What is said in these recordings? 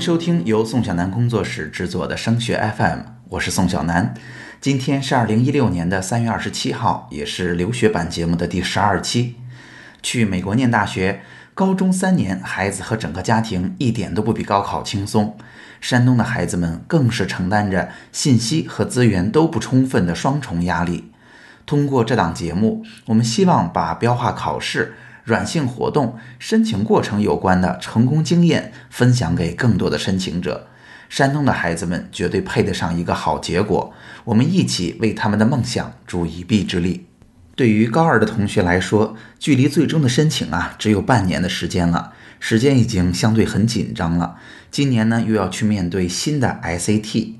收听由宋小南工作室制作的升学 FM，我是宋小南。今天是二零一六年的三月二十七号，也是留学版节目的第十二期。去美国念大学，高中三年，孩子和整个家庭一点都不比高考轻松。山东的孩子们更是承担着信息和资源都不充分的双重压力。通过这档节目，我们希望把标化考试。软性活动申请过程有关的成功经验分享给更多的申请者。山东的孩子们绝对配得上一个好结果，我们一起为他们的梦想助一臂之力。对于高二的同学来说，距离最终的申请啊，只有半年的时间了，时间已经相对很紧张了。今年呢，又要去面对新的 SAT。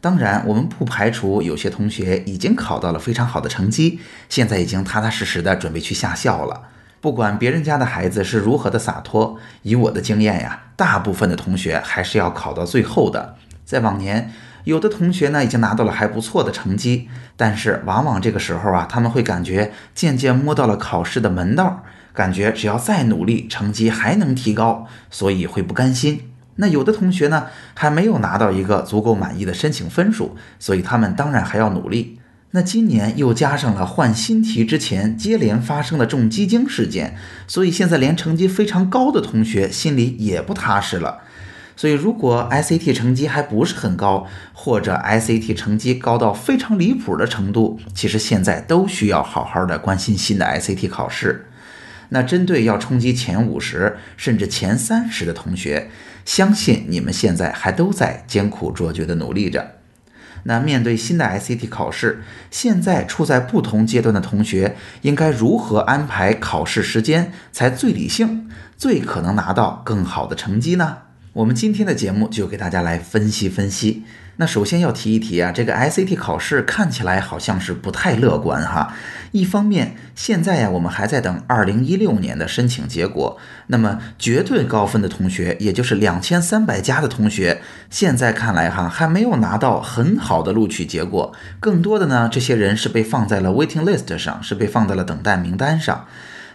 当然，我们不排除有些同学已经考到了非常好的成绩，现在已经踏踏实实的准备去下校了。不管别人家的孩子是如何的洒脱，以我的经验呀，大部分的同学还是要考到最后的。在往年，有的同学呢已经拿到了还不错的成绩，但是往往这个时候啊，他们会感觉渐渐摸到了考试的门道，感觉只要再努力，成绩还能提高，所以会不甘心。那有的同学呢，还没有拿到一个足够满意的申请分数，所以他们当然还要努力。那今年又加上了换新题之前接连发生的重基金事件，所以现在连成绩非常高的同学心里也不踏实了。所以如果 SAT 成绩还不是很高，或者 SAT 成绩高到非常离谱的程度，其实现在都需要好好的关心新的 SAT 考试。那针对要冲击前五十甚至前三十的同学，相信你们现在还都在艰苦卓绝的努力着。那面对新的 SAT 考试，现在处在不同阶段的同学应该如何安排考试时间才最理性、最可能拿到更好的成绩呢？我们今天的节目就给大家来分析分析。那首先要提一提啊，这个 SAT 考试看起来好像是不太乐观哈。一方面，现在呀我们还在等2016年的申请结果，那么绝对高分的同学，也就是两千三百加的同学，现在看来哈还没有拿到很好的录取结果，更多的呢，这些人是被放在了 waiting list 上，是被放在了等待名单上。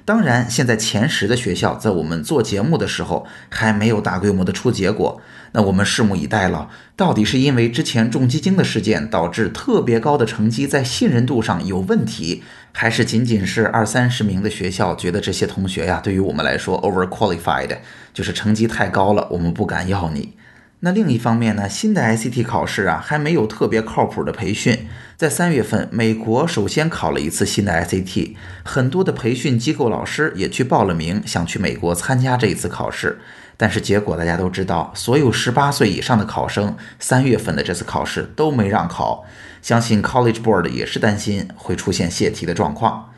当然，现在前十的学校在我们做节目的时候还没有大规模的出结果，那我们拭目以待了。到底是因为之前重基金的事件导致特别高的成绩在信任度上有问题，还是仅仅是二三十名的学校觉得这些同学呀对于我们来说 overqualified，就是成绩太高了，我们不敢要你。那另一方面呢，新的 ICT 考试啊还没有特别靠谱的培训。在三月份，美国首先考了一次新的 ICT，很多的培训机构老师也去报了名，想去美国参加这一次考试。但是结果大家都知道，所有十八岁以上的考生，三月份的这次考试都没让考。相信 College Board 也是担心会出现泄题的状况。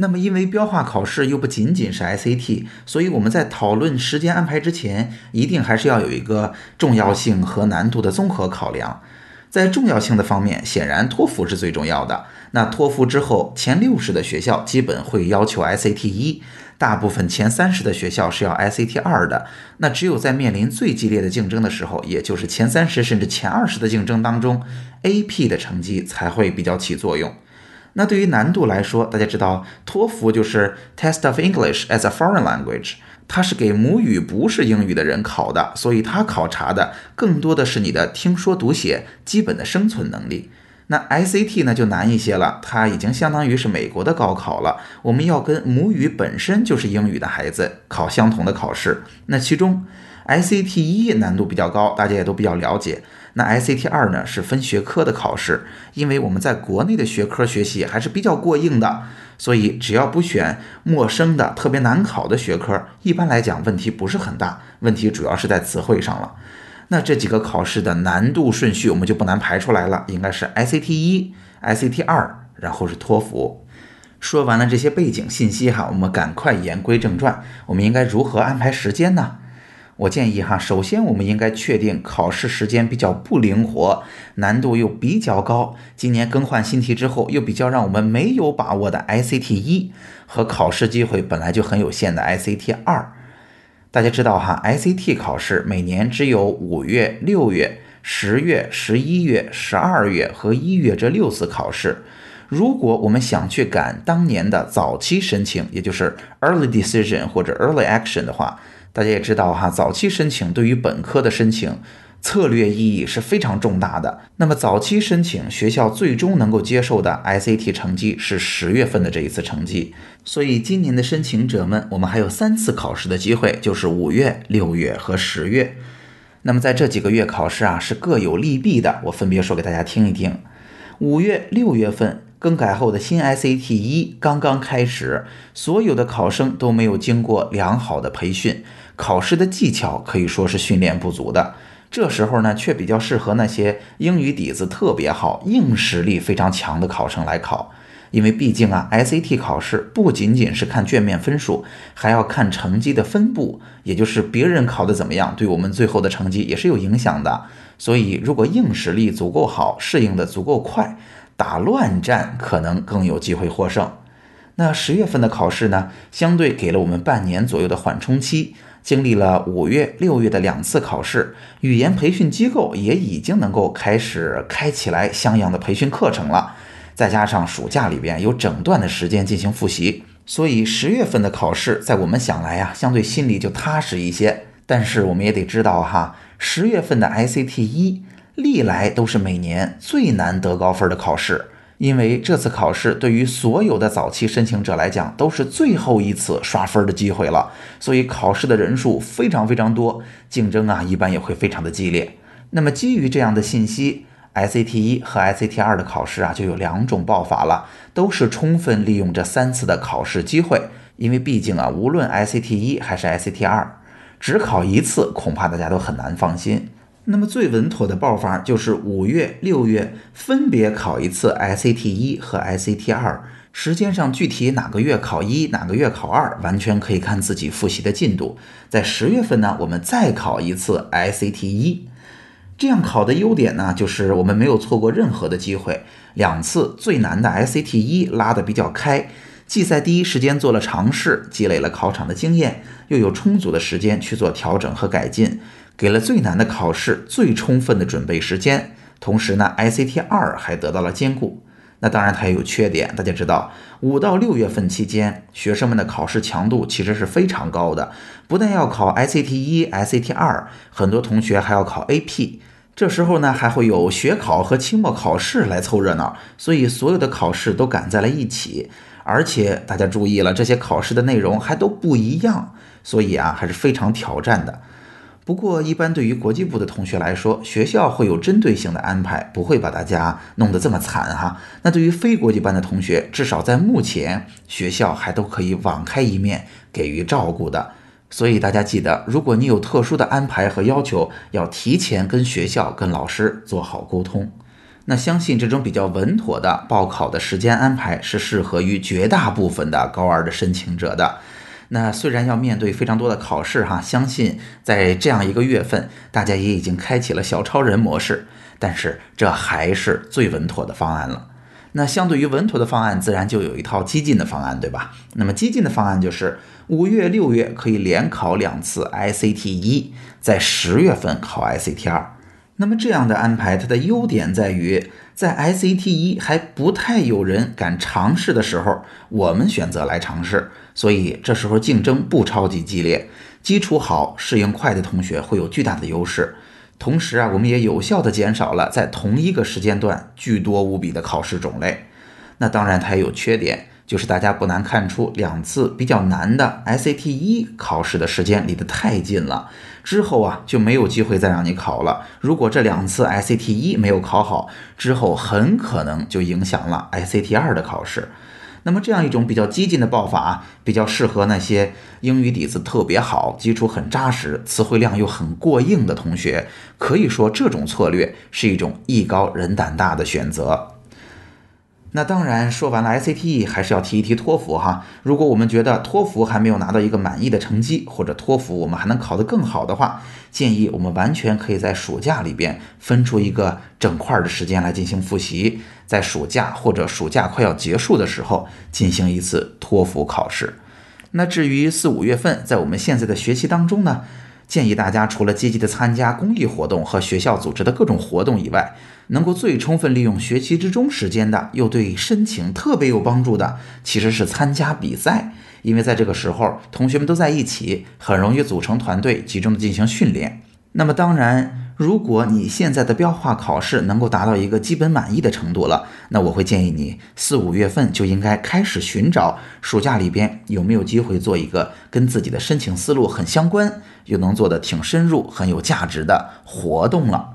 那么，因为标化考试又不仅仅是 SAT，所以我们在讨论时间安排之前，一定还是要有一个重要性和难度的综合考量。在重要性的方面，显然托福是最重要的。那托福之后，前六十的学校基本会要求 SAT 一，大部分前三十的学校是要 SAT 二的。那只有在面临最激烈的竞争的时候，也就是前三十甚至前二十的竞争当中，AP 的成绩才会比较起作用。那对于难度来说，大家知道，托福就是 Test of English as a Foreign Language，它是给母语不是英语的人考的，所以它考察的更多的是你的听说读写基本的生存能力。那 SAT 呢就难一些了，它已经相当于是美国的高考了，我们要跟母语本身就是英语的孩子考相同的考试。那其中 SAT 一难度比较高，大家也都比较了解。那 SAT 二呢是分学科的考试，因为我们在国内的学科学习还是比较过硬的，所以只要不选陌生的、特别难考的学科，一般来讲问题不是很大。问题主要是在词汇上了。那这几个考试的难度顺序我们就不难排出来了，应该是 SAT 一、SAT 二，然后是托福。说完了这些背景信息哈，我们赶快言归正传，我们应该如何安排时间呢？我建议哈，首先我们应该确定考试时间比较不灵活，难度又比较高。今年更换新题之后，又比较让我们没有把握的 ICT 一和考试机会本来就很有限的 ICT 二。大家知道哈，ICT 考试每年只有五月、六月、十月、十一月、十二月和一月这六次考试。如果我们想去赶当年的早期申请，也就是 early decision 或者 early action 的话，大家也知道哈，早期申请对于本科的申请策略意义是非常重大的。那么早期申请学校最终能够接受的 SAT 成绩是十月份的这一次成绩，所以今年的申请者们，我们还有三次考试的机会，就是五月、六月和十月。那么在这几个月考试啊，是各有利弊的，我分别说给大家听一听。五月、六月份。更改后的新 SAT 一刚刚开始，所有的考生都没有经过良好的培训，考试的技巧可以说是训练不足的。这时候呢，却比较适合那些英语底子特别好、硬实力非常强的考生来考，因为毕竟啊，SAT 考试不仅仅是看卷面分数，还要看成绩的分布，也就是别人考的怎么样，对我们最后的成绩也是有影响的。所以，如果硬实力足够好，适应的足够快。打乱战可能更有机会获胜。那十月份的考试呢，相对给了我们半年左右的缓冲期，经历了五月、六月的两次考试，语言培训机构也已经能够开始开起来像样的培训课程了。再加上暑假里边有整段的时间进行复习，所以十月份的考试在我们想来呀，相对心里就踏实一些。但是我们也得知道哈，十月份的 ICT 一。历来都是每年最难得高分的考试，因为这次考试对于所有的早期申请者来讲都是最后一次刷分的机会了，所以考试的人数非常非常多，竞争啊一般也会非常的激烈。那么基于这样的信息，SAT 一和 SAT 二的考试啊就有两种报法了，都是充分利用这三次的考试机会，因为毕竟啊无论 SAT 一还是 SAT 二，只考一次恐怕大家都很难放心。那么最稳妥的报法就是五月、六月分别考一次 SAT 一和 SAT 二，时间上具体哪个月考一，哪个月考二，完全可以看自己复习的进度。在十月份呢，我们再考一次 SAT 一，这样考的优点呢，就是我们没有错过任何的机会。两次最难的 SAT 一拉得比较开，既在第一时间做了尝试，积累了考场的经验，又有充足的时间去做调整和改进。给了最难的考试最充分的准备时间，同时呢，ICT 二还得到了兼顾。那当然它也有缺点，大家知道，五到六月份期间，学生们的考试强度其实是非常高的，不但要考 ICT 一、ICT 二，很多同学还要考 AP。这时候呢，还会有学考和期末考试来凑热闹，所以所有的考试都赶在了一起。而且大家注意了，这些考试的内容还都不一样，所以啊，还是非常挑战的。不过，一般对于国际部的同学来说，学校会有针对性的安排，不会把大家弄得这么惨哈。那对于非国际班的同学，至少在目前，学校还都可以网开一面，给予照顾的。所以大家记得，如果你有特殊的安排和要求，要提前跟学校、跟老师做好沟通。那相信这种比较稳妥的报考的时间安排，是适合于绝大部分的高二的申请者的。那虽然要面对非常多的考试哈，相信在这样一个月份，大家也已经开启了小超人模式，但是这还是最稳妥的方案了。那相对于稳妥的方案，自然就有一套激进的方案，对吧？那么激进的方案就是五月、六月可以连考两次 ICT 一，在十月份考 ICT 二。那么这样的安排，它的优点在于，在 ICT 一还不太有人敢尝试的时候，我们选择来尝试。所以这时候竞争不超级激烈，基础好、适应快的同学会有巨大的优势。同时啊，我们也有效的减少了在同一个时间段巨多无比的考试种类。那当然它也有缺点，就是大家不难看出，两次比较难的 SAT 一考试的时间离得太近了，之后啊就没有机会再让你考了。如果这两次 SAT 一没有考好，之后很可能就影响了 SAT 二的考试。那么这样一种比较激进的报法，比较适合那些英语底子特别好、基础很扎实、词汇量又很过硬的同学。可以说，这种策略是一种艺高人胆大的选择。那当然，说完了 SAT，还是要提一提托福哈。如果我们觉得托福还没有拿到一个满意的成绩，或者托福我们还能考得更好的话，建议我们完全可以在暑假里边分出一个整块的时间来进行复习，在暑假或者暑假快要结束的时候进行一次托福考试。那至于四五月份，在我们现在的学期当中呢？建议大家除了积极的参加公益活动和学校组织的各种活动以外，能够最充分利用学习之中时间的，又对申请特别有帮助的，其实是参加比赛。因为在这个时候，同学们都在一起，很容易组成团队，集中的进行训练。那么当然，如果你现在的标化考试能够达到一个基本满意的程度了，那我会建议你四五月份就应该开始寻找暑假里边有没有机会做一个跟自己的申请思路很相关，又能做的挺深入、很有价值的活动了。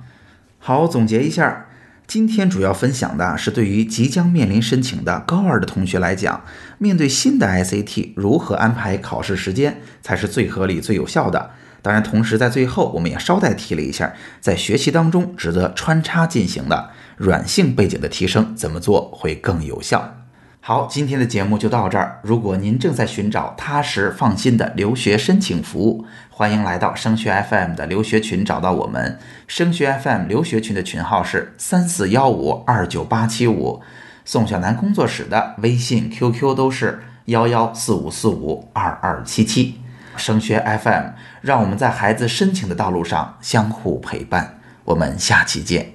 好，总结一下，今天主要分享的是对于即将面临申请的高二的同学来讲，面对新的 SAT，如何安排考试时间才是最合理、最有效的。当然，同时在最后，我们也捎带提了一下，在学习当中值得穿插进行的软性背景的提升，怎么做会更有效？好，今天的节目就到这儿。如果您正在寻找踏实放心的留学申请服务，欢迎来到升学 FM 的留学群，找到我们。升学 FM 留学群的群号是三四幺五二九八七五，宋小楠工作室的微信、QQ 都是幺幺四五四五二二七七。升学 FM，让我们在孩子申请的道路上相互陪伴。我们下期见。